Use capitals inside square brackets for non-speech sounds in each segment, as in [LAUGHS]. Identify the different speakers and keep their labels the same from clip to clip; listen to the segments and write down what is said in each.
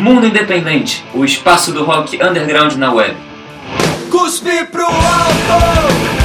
Speaker 1: Mundo Independente, o espaço do rock underground na web.
Speaker 2: Cuspe pro alto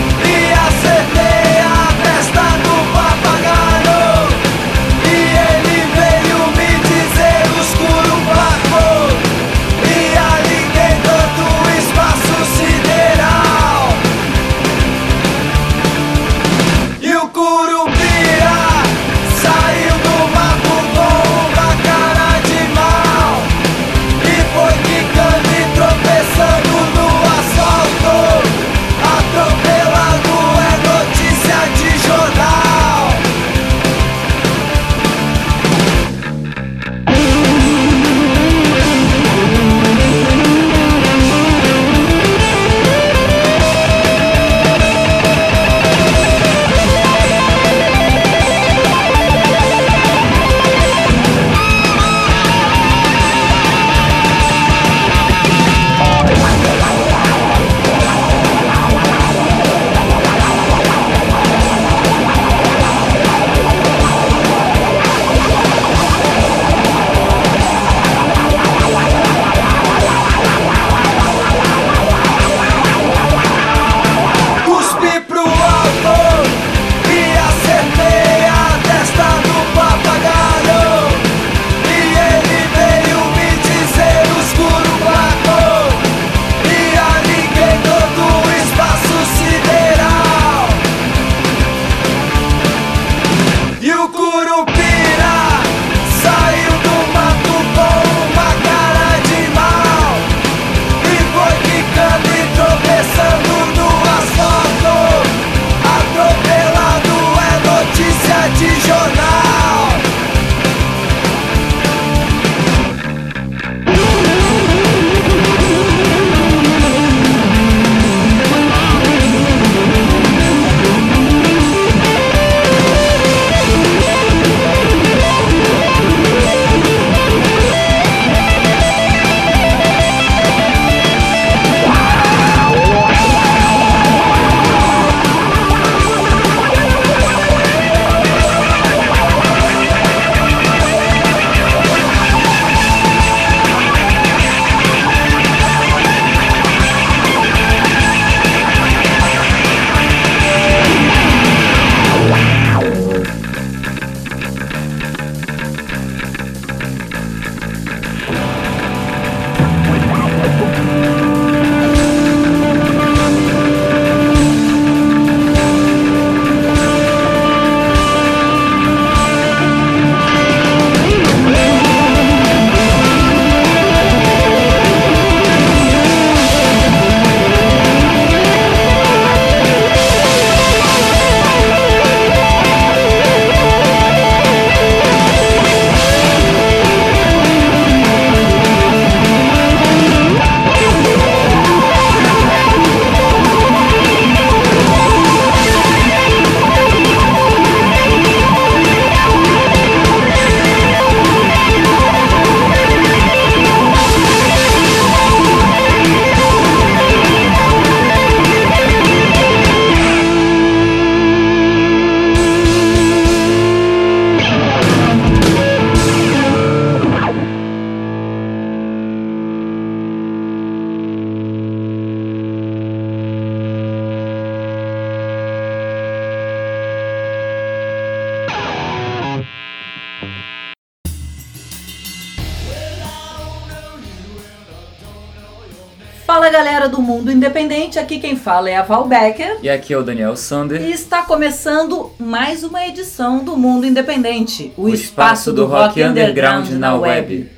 Speaker 3: Fala galera do Mundo Independente, aqui quem fala é a Val Becker
Speaker 1: E aqui é o Daniel Sander.
Speaker 3: e está começando mais uma edição do Mundo Independente, o,
Speaker 1: o espaço do rock underground na web.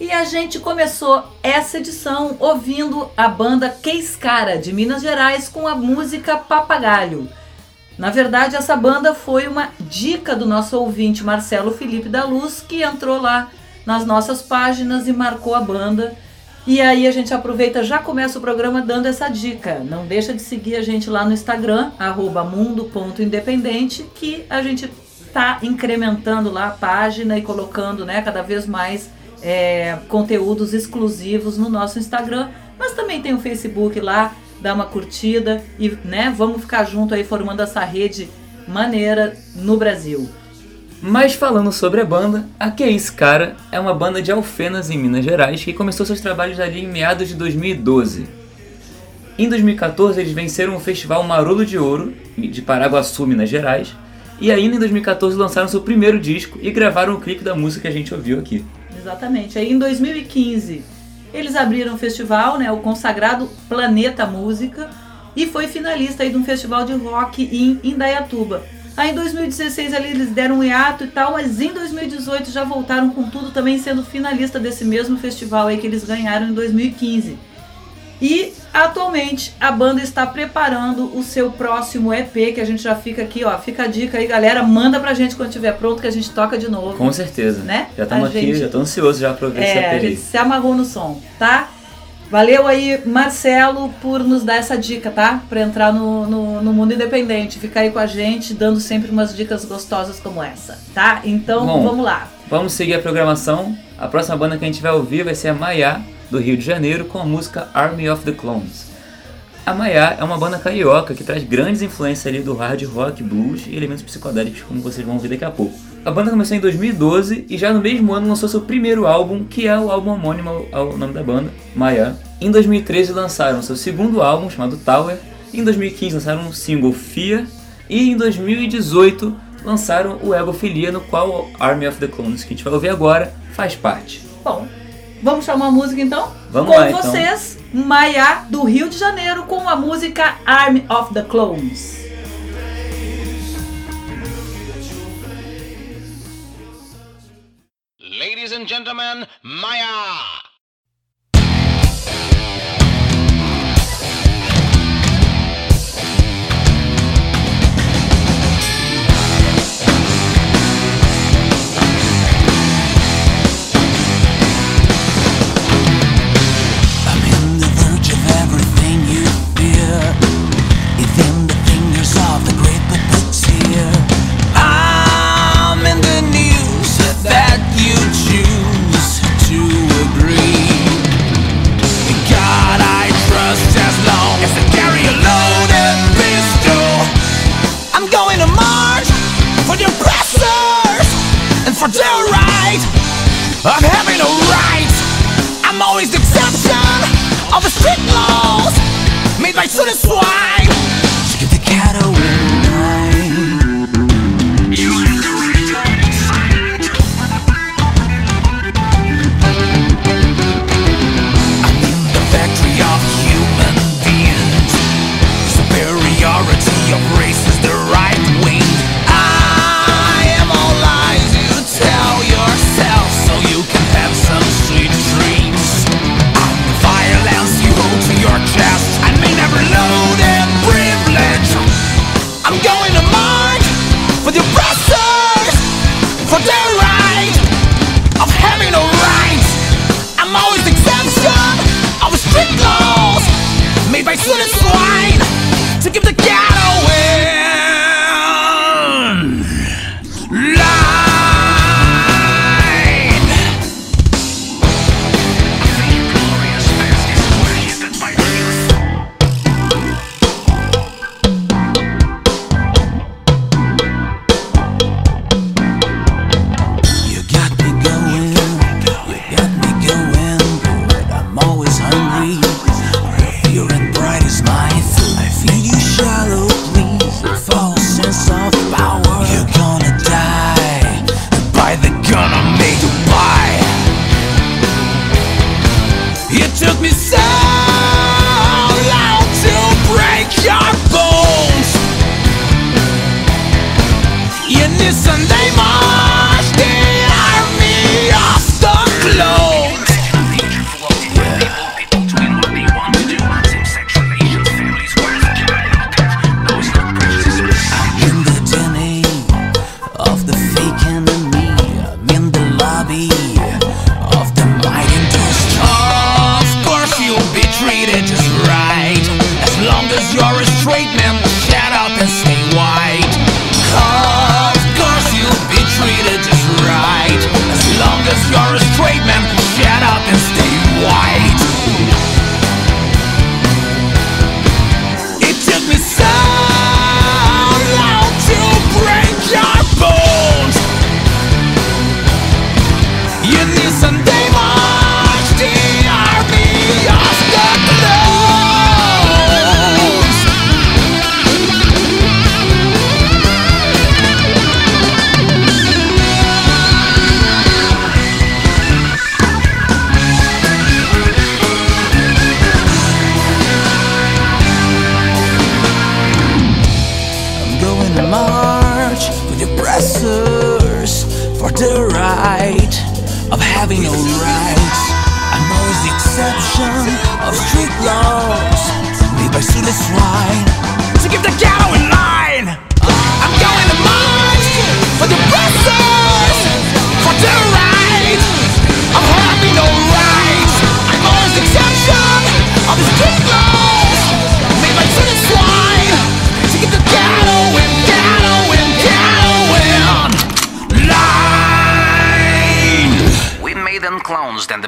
Speaker 3: E a gente começou essa edição ouvindo a banda Case Cara de Minas Gerais com a música Papagaio. Na verdade, essa banda foi uma dica do nosso ouvinte Marcelo Felipe da Luz, que entrou lá nas nossas páginas e marcou a banda. E aí a gente aproveita, já começa o programa dando essa dica. Não deixa de seguir a gente lá no Instagram, mundo.independente, que a gente tá incrementando lá a página e colocando né, cada vez mais é, conteúdos exclusivos no nosso Instagram. Mas também tem o Facebook lá, dá uma curtida e né, vamos ficar junto aí formando essa rede maneira no Brasil.
Speaker 1: Mas falando sobre a banda, a Que é Isso Cara é uma banda de Alfenas em Minas Gerais que começou seus trabalhos ali em meados de 2012. Em 2014 eles venceram o festival Marolo de Ouro de Paraguaçu, Minas Gerais, e ainda em 2014 lançaram seu primeiro disco e gravaram o clipe da música que a gente ouviu aqui.
Speaker 3: Exatamente. Aí em 2015 eles abriram o festival, né, o consagrado Planeta Música, e foi finalista aí de um festival de rock em Indaiatuba. Aí em 2016 ali eles deram um hiato e tal, mas em 2018 já voltaram com tudo também sendo finalista desse mesmo festival aí que eles ganharam em 2015. E atualmente a banda está preparando o seu próximo EP, que a gente já fica aqui, ó. Fica a dica aí, galera. Manda pra gente quando estiver pronto que a gente toca de novo.
Speaker 1: Com certeza.
Speaker 3: Né?
Speaker 1: Já estamos
Speaker 3: A
Speaker 1: aqui,
Speaker 3: gente-
Speaker 1: já tô ansioso já pra ver esse
Speaker 3: É, a
Speaker 1: EP
Speaker 3: gente
Speaker 1: aí.
Speaker 3: se amarrou no som, tá? Valeu aí, Marcelo, por nos dar essa dica, tá? Pra entrar no, no, no mundo independente. Ficar aí com a gente, dando sempre umas dicas gostosas como essa, tá? Então,
Speaker 1: Bom.
Speaker 3: vamos lá.
Speaker 1: Vamos seguir a programação. A próxima banda que a gente vai ouvir vai ser a Maiá, do Rio de Janeiro, com a música Army of the Clones. A Maiá é uma banda carioca que traz grandes influências ali do hard rock, blues e elementos psicodélicos, como vocês vão ver daqui a pouco. A banda começou em 2012 e já no mesmo ano lançou seu primeiro álbum, que é o álbum homônimo ao nome da banda, Maiá. Em 2013 lançaram seu segundo álbum, chamado Tower. Em 2015 lançaram um single Fear. E em 2018 lançaram o Egofilia, no qual o Army of the Clones, que a gente vai ouvir agora, faz parte.
Speaker 3: Bom, vamos chamar a música então?
Speaker 1: Vamos
Speaker 3: com
Speaker 1: lá, então.
Speaker 3: vocês, Maiá, do Rio de Janeiro, com a música Army of the Clones.
Speaker 4: And gentlemen, Maya!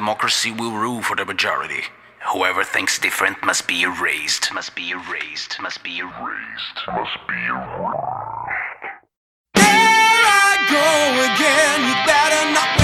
Speaker 5: democracy will rule for the majority. Whoever thinks different must be erased. Must be erased. Must be erased. Must be erased.
Speaker 2: There I go again. You better not.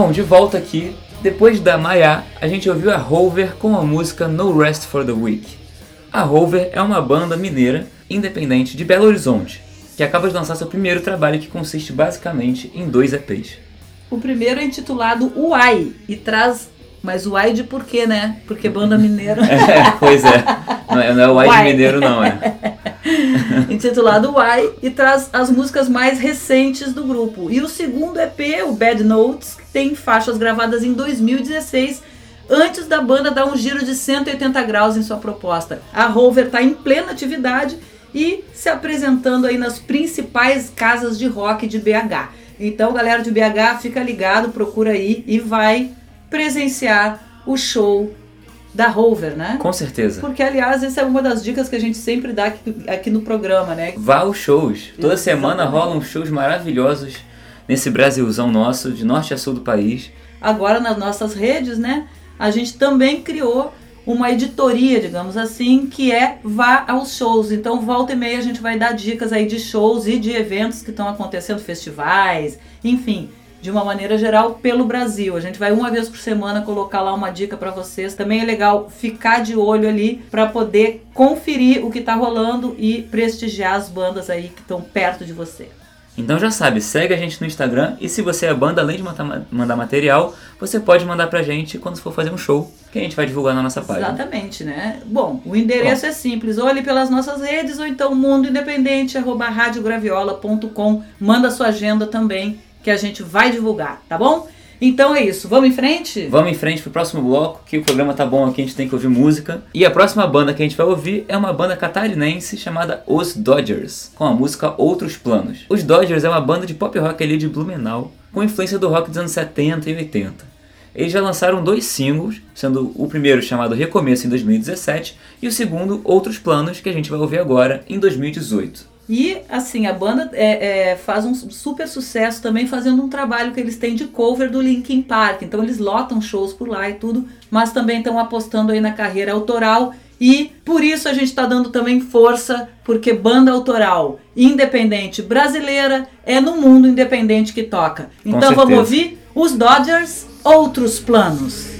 Speaker 1: Bom, de volta aqui, depois da Maya, a gente ouviu a Rover com a música No Rest for the Week. A Rover é uma banda mineira independente de Belo Horizonte, que acaba de lançar seu primeiro trabalho que consiste basicamente em dois EPs.
Speaker 3: O primeiro é intitulado Uai e traz mas o Uai de por quê, né? Porque banda mineira. [LAUGHS]
Speaker 1: É, pois é. Não é, não é o White
Speaker 3: Uai.
Speaker 1: Mineiro, não, é. [LAUGHS]
Speaker 3: intitulado Why, e traz as músicas mais recentes do grupo. E o segundo EP, o Bad Notes, tem faixas gravadas em 2016, antes da banda dar um giro de 180 graus em sua proposta. A Rover está em plena atividade e se apresentando aí nas principais casas de rock de BH. Então, galera de BH, fica ligado, procura aí e vai presenciar o show da Rover, né?
Speaker 1: Com certeza.
Speaker 3: Porque, aliás, essa é uma das dicas que a gente sempre dá aqui, aqui no programa, né?
Speaker 1: Vá aos shows. Toda
Speaker 3: Exatamente.
Speaker 1: semana rolam shows maravilhosos nesse Brasilzão nosso, de norte a sul do país.
Speaker 3: Agora, nas nossas redes, né? A gente também criou uma editoria, digamos assim, que é Vá aos shows. Então, volta e meia a gente vai dar dicas aí de shows e de eventos que estão acontecendo, festivais, enfim, de uma maneira geral pelo Brasil. A gente vai uma vez por semana colocar lá uma dica para vocês. Também é legal ficar de olho ali para poder conferir o que tá rolando e prestigiar as bandas aí que estão perto de você.
Speaker 1: Então já sabe, segue a gente no Instagram e se você é banda, além de mandar, mandar material, você pode mandar pra gente quando for fazer um show, que a gente vai divulgar na nossa página.
Speaker 3: Exatamente, né? Bom, o endereço é simples. Olhe pelas nossas redes ou então mundo independente, arroba radiograviola.com. Manda sua agenda também, que a gente vai divulgar, tá bom? Então é isso. Vamos em frente?
Speaker 1: Vamos em frente pro próximo bloco, que o programa tá bom aqui, a gente tem que ouvir música. E a próxima banda que a gente vai ouvir é uma banda catarinense chamada Os Dodgers, com a música Outros Planos. Os Dodgers é uma banda de pop rock ali de Blumenau, com influência do rock dos anos 70 e 80. Eles já lançaram dois singles, sendo o primeiro chamado Recomeço em 2017 e o segundo Outros Planos, que a gente vai ouvir agora em 2018.
Speaker 3: E assim, a banda é, é, faz um super sucesso também fazendo um trabalho que eles têm de cover do Linkin Park. Então eles lotam shows por lá e tudo, mas também estão apostando aí na carreira autoral. E por isso a gente está dando também força, porque banda autoral independente brasileira é no mundo independente que toca. Então vamos ouvir os Dodgers, outros planos.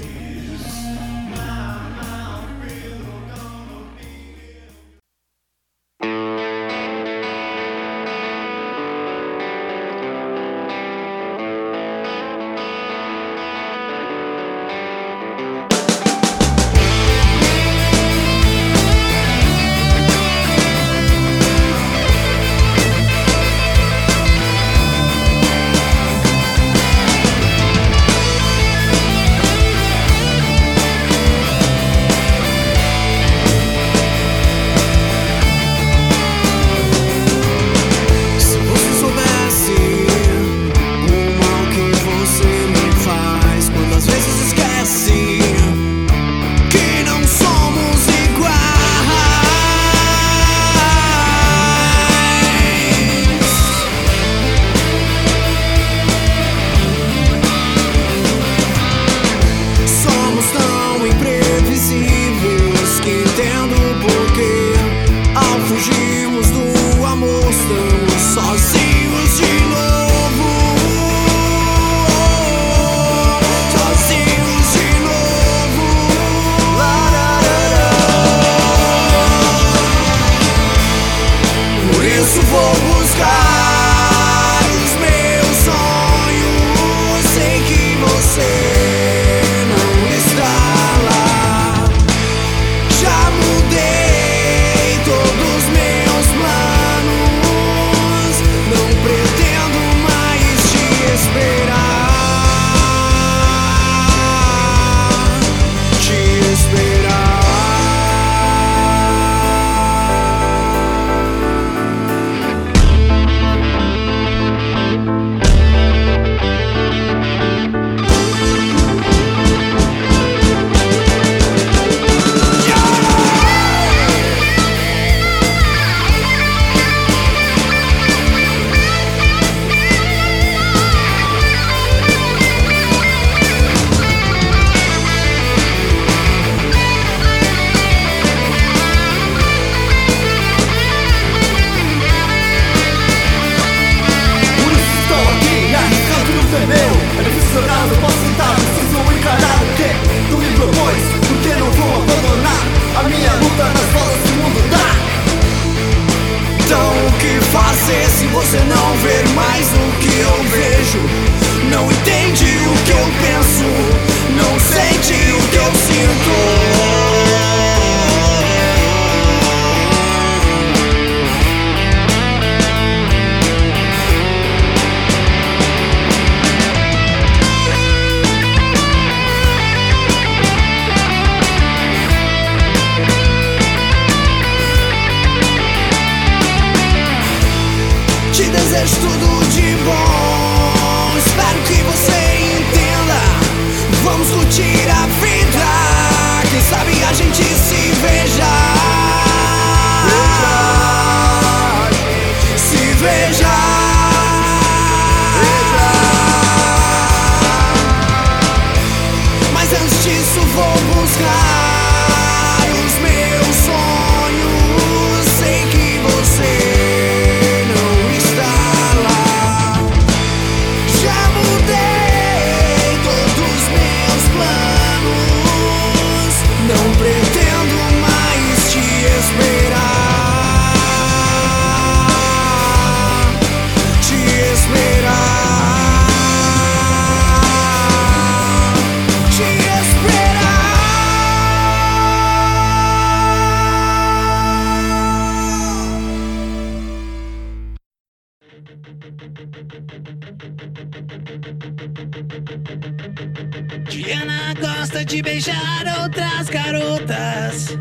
Speaker 4: Garotas.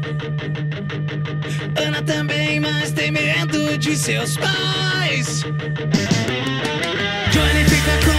Speaker 4: Ana também, mas tem medo de seus pais. Johnny fica com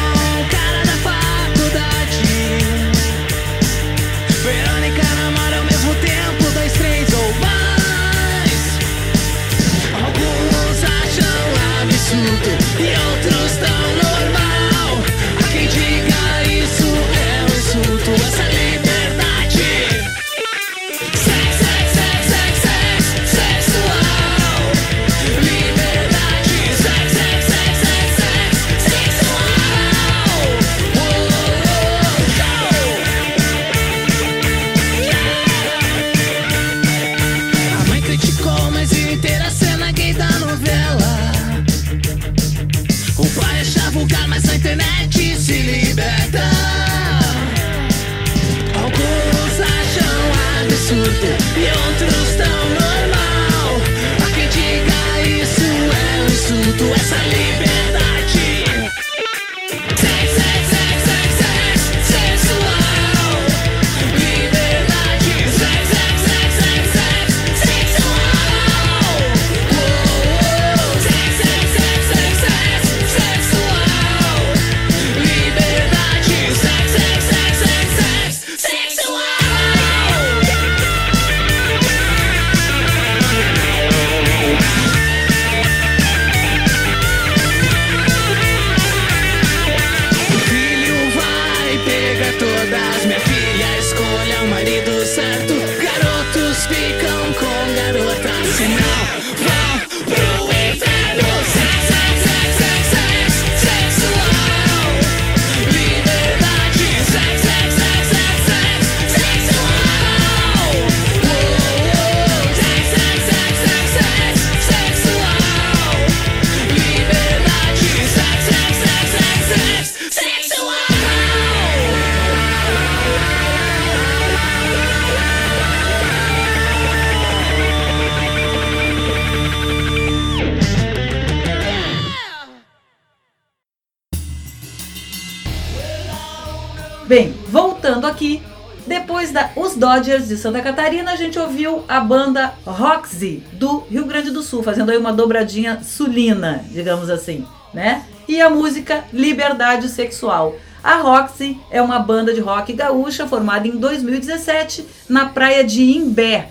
Speaker 3: Dodgers de Santa Catarina, a gente ouviu a banda Roxy do Rio Grande do Sul, fazendo aí uma dobradinha sulina, digamos assim, né? E a música Liberdade Sexual. A Roxy é uma banda de rock gaúcha formada em 2017 na praia de Imbé.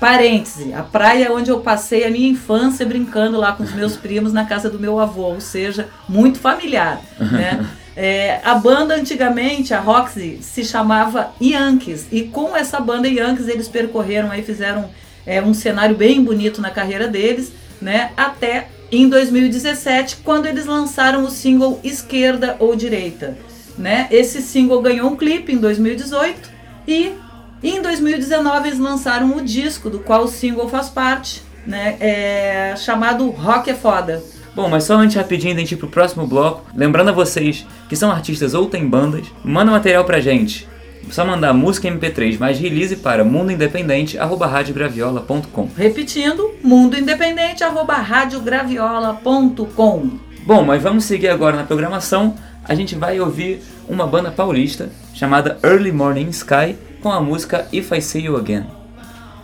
Speaker 3: Parêntese, a praia onde eu passei a minha infância brincando lá com os meus primos na casa do meu avô, ou seja, muito familiar, né? [LAUGHS] É, a banda antigamente, a Roxy, se chamava Yankees e com essa banda Yankees eles percorreram aí, fizeram é, um cenário bem bonito na carreira deles, né? Até em 2017, quando eles lançaram o single Esquerda ou Direita, né? Esse single ganhou um clipe em 2018 e em 2019 eles lançaram o disco do qual o single faz parte, né? É, chamado Rock é Foda.
Speaker 1: Bom, mas só antes rapidinho da gente ir pro próximo bloco, lembrando a vocês que são artistas ou têm bandas, manda material pra gente. Só mandar música MP3 mais release para mundoindependente@radiograviola.com.
Speaker 3: Repetindo, Mundo Independente, arroba radiograviola.com.
Speaker 1: Bom, mas vamos seguir agora na programação. A gente vai ouvir uma banda paulista chamada Early Morning Sky com a música If I See You Again.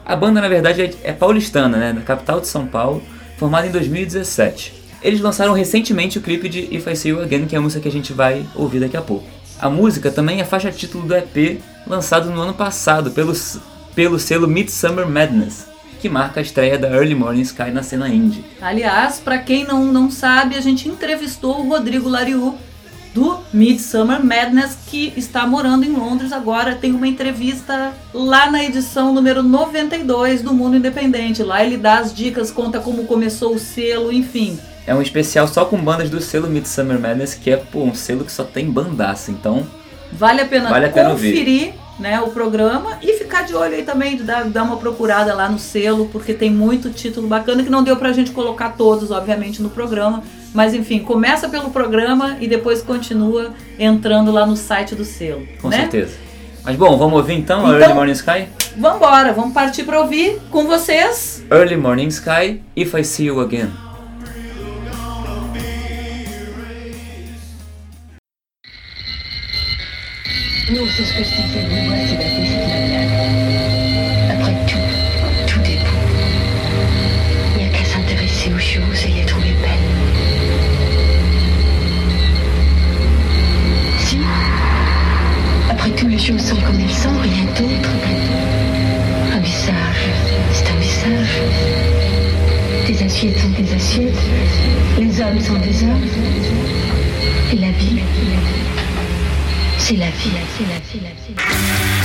Speaker 1: A banda, na verdade, é- é paulistana, né, da capital de São Paulo, formada em 2017. Eles lançaram recentemente o clipe de If I See You Again, que é a música que a gente vai ouvir daqui a pouco. A música também é faixa título do EP lançado no ano passado pelo, pelo selo Midsummer Madness, que marca a estreia da Early Morning Sky na cena indie.
Speaker 3: Aliás, para quem não, não sabe, a gente entrevistou o Rodrigo Lariu do Midsummer Madness, que está morando em Londres agora. Tem uma entrevista lá na edição número 92 do Mundo Independente. Lá ele dá as dicas, conta como começou o selo, enfim.
Speaker 1: É um especial só com bandas do selo Midsummer Madness, que é pô, um selo que só tem bandaça. Então,
Speaker 3: Vale a pena
Speaker 1: Vale a pena
Speaker 3: conferir né, o programa e ficar de olho aí também, dar, dar uma procurada lá no selo, porque tem muito título bacana que não deu pra gente colocar todos, obviamente, no programa. Mas enfim, começa pelo programa e depois continua entrando lá no site do selo.
Speaker 1: com
Speaker 3: né?
Speaker 1: certeza. Mas bom, vamos ouvir então, a
Speaker 3: Então-
Speaker 1: Early Morning Sky?
Speaker 3: Vambora, vamos partir pra ouvir com vocês.
Speaker 1: Early Morning Sky, If I See You Again. Non, c'est ce que Stephen dit. Moi, c'est ma blague. Après tout, tout est beau. Il n'y a qu'à s'intéresser aux choses et les trouver belles. Si Après tout, les choses sont comme elles sont, rien d'autre. Un visage, c'est un visage. Des assiettes sont des assiettes. Les hommes sont des hommes. Et la la vie, c'est la vie, c'est la vie. c'est la vie.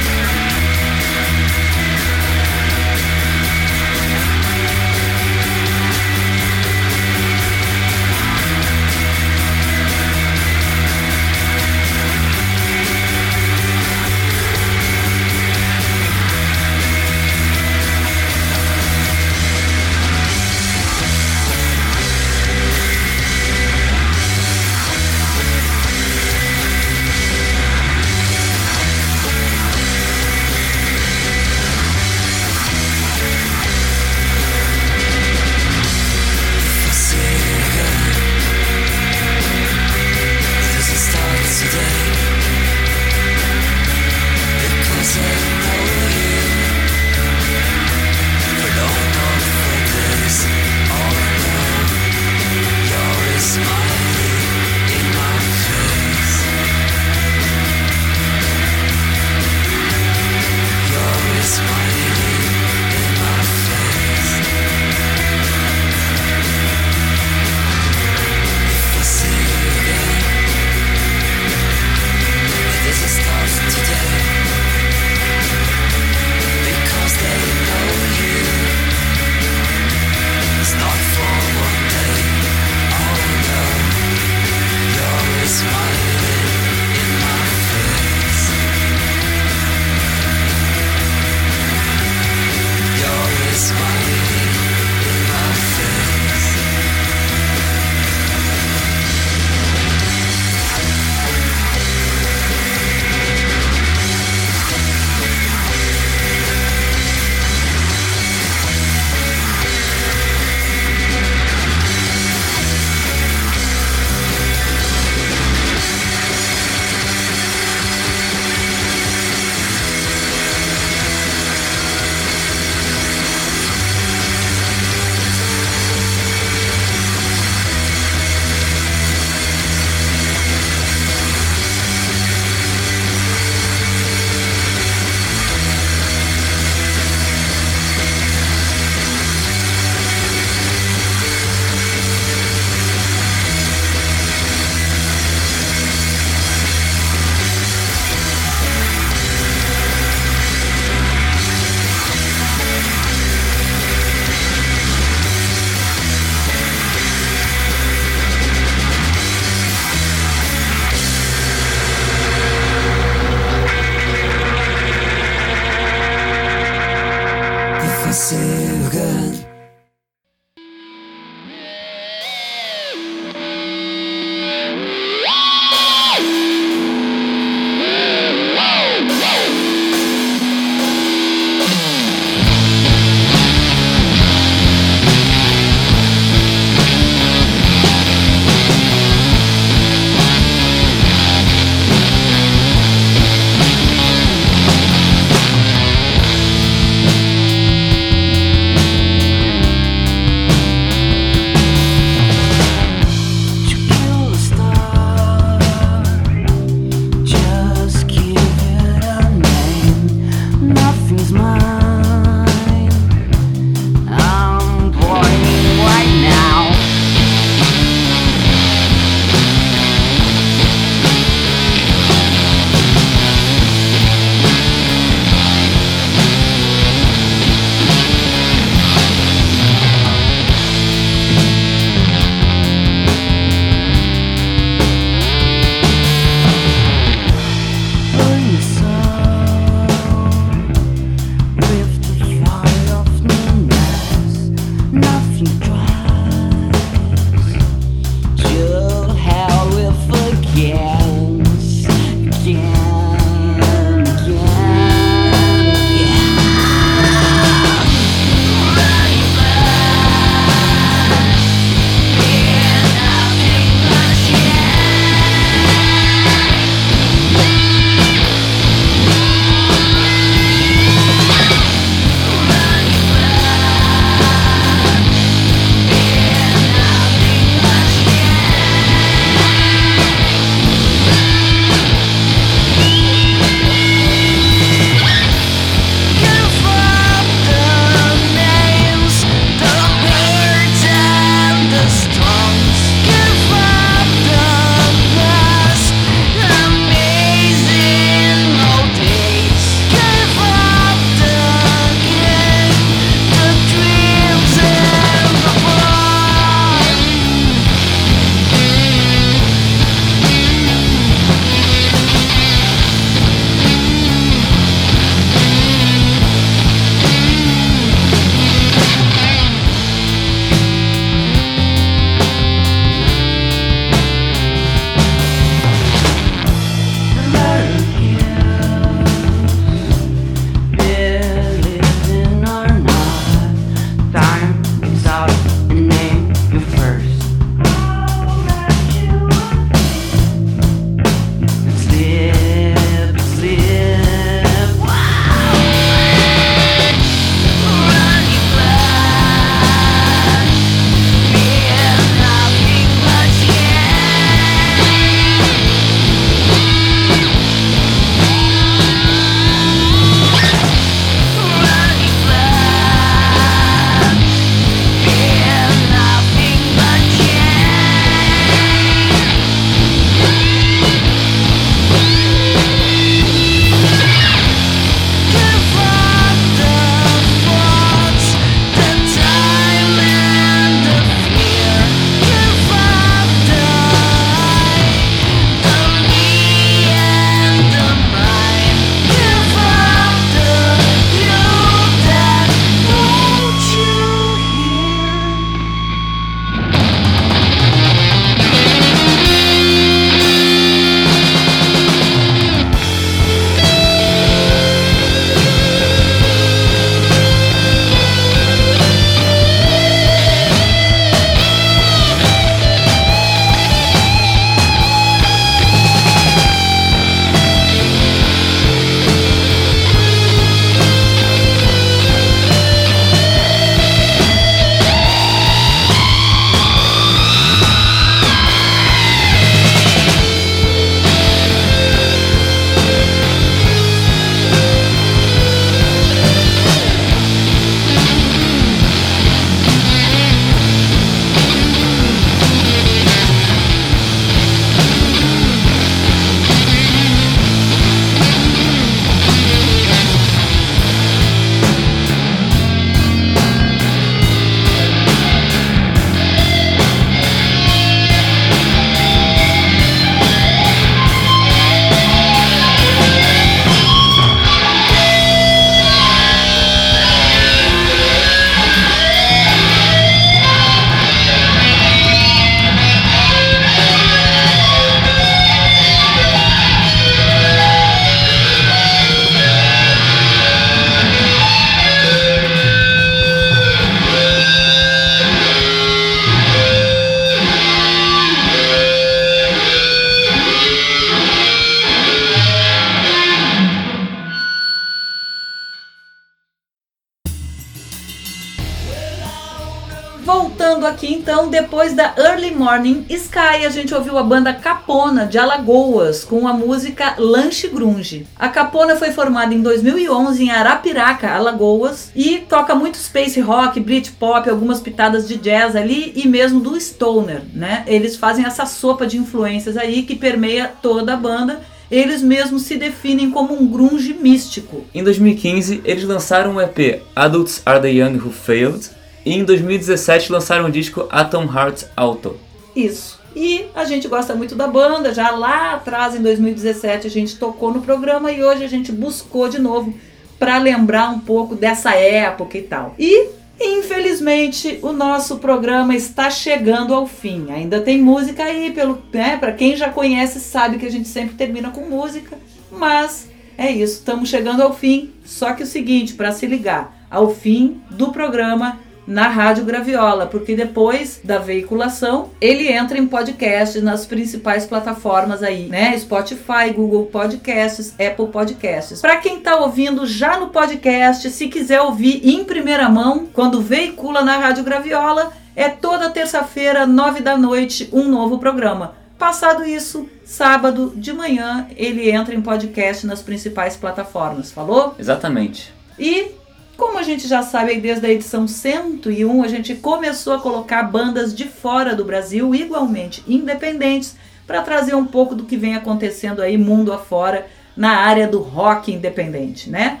Speaker 3: Morning Sky, a gente ouviu a banda Capona de Alagoas com a música Lanche Grunge. A Capona foi formada em 2011 em Arapiraca, Alagoas, e toca muito space rock, Britpop, algumas pitadas de jazz ali e mesmo do stoner, né? Eles fazem essa sopa de influências aí que permeia toda a banda eles mesmos se definem como um grunge místico.
Speaker 1: Em 2015, eles lançaram o EP Adults Are the Young Who Failed e em 2017 lançaram o disco Atom Heart Auto.
Speaker 3: Isso. E a gente gosta muito da banda, já lá atrás em 2017 a gente tocou no programa e hoje a gente buscou de novo para lembrar um pouco dessa época e tal. E Infelizmente, o nosso programa está chegando ao fim. Ainda tem música aí, pelo, né, para quem já conhece sabe que a gente sempre termina com música, mas é isso, estamos chegando ao fim. Só que o seguinte, para se ligar ao fim do programa, na Rádio Graviola, porque depois da veiculação ele entra em podcast nas principais plataformas aí, né? Spotify, Google Podcasts, Apple Podcasts. Para quem tá ouvindo já no podcast, se quiser ouvir em primeira mão, quando veicula na Rádio Graviola, é toda terça-feira, nove da noite, um novo programa. Passado isso, sábado de manhã, ele entra em podcast nas principais plataformas. Falou?
Speaker 1: Exatamente.
Speaker 3: E como a gente já sabe, desde a edição 101, a gente começou a colocar bandas de fora do Brasil, igualmente independentes, para trazer um pouco do que vem acontecendo aí mundo afora na área do rock independente, né?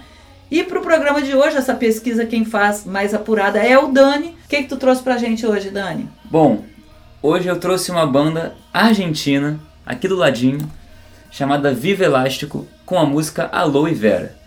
Speaker 3: E para o programa de hoje, essa pesquisa quem faz mais apurada é o Dani. O que, que tu trouxe para a gente hoje, Dani?
Speaker 1: Bom, hoje eu trouxe uma banda argentina, aqui do ladinho, chamada Viva Elástico, com a música Aloe Vera.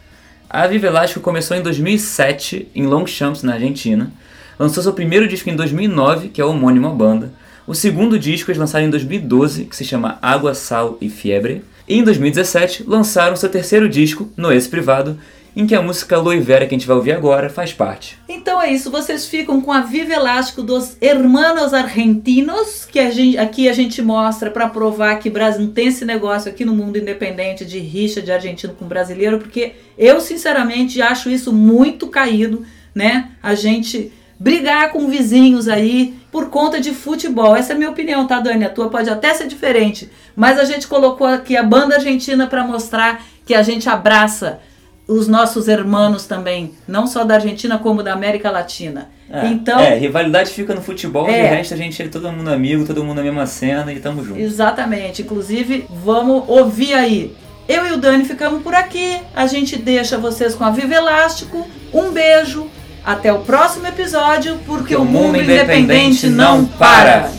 Speaker 1: A Viva Elástico começou em 2007 em Longchamps, na Argentina. Lançou seu primeiro disco em 2009, que é o homônimo à banda. O segundo disco eles lançaram em 2012, que se chama Água, Sal e Fiebre. E em 2017 lançaram seu terceiro disco, Noesse Privado, em que a música Aloe Vera que a gente vai ouvir agora faz parte.
Speaker 3: Então é isso, vocês ficam com a Viva Elástico dos Hermanos Argentinos, que a gente, aqui a gente mostra para provar que Brasil tem esse negócio aqui no mundo independente de rixa de argentino com brasileiro, porque eu sinceramente acho isso muito caído, né? A gente brigar com vizinhos aí por conta de futebol. Essa é a minha opinião, tá, Dani? A tua pode até ser diferente, mas a gente colocou aqui a banda argentina para mostrar que a gente abraça os nossos irmãos também, não só da Argentina como da América Latina.
Speaker 1: É,
Speaker 3: então,
Speaker 1: é, rivalidade fica no futebol,
Speaker 3: É.
Speaker 1: de resto a gente é todo mundo amigo, todo mundo na mesma cena e tamo junto.
Speaker 3: exatamente. Inclusive, vamos ouvir aí. Eu e o Dani ficamos por aqui. A gente deixa vocês com a Viva Elástico. Um beijo. Até o próximo episódio, porque o mundo independente não para.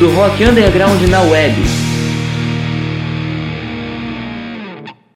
Speaker 1: Do rock underground na web.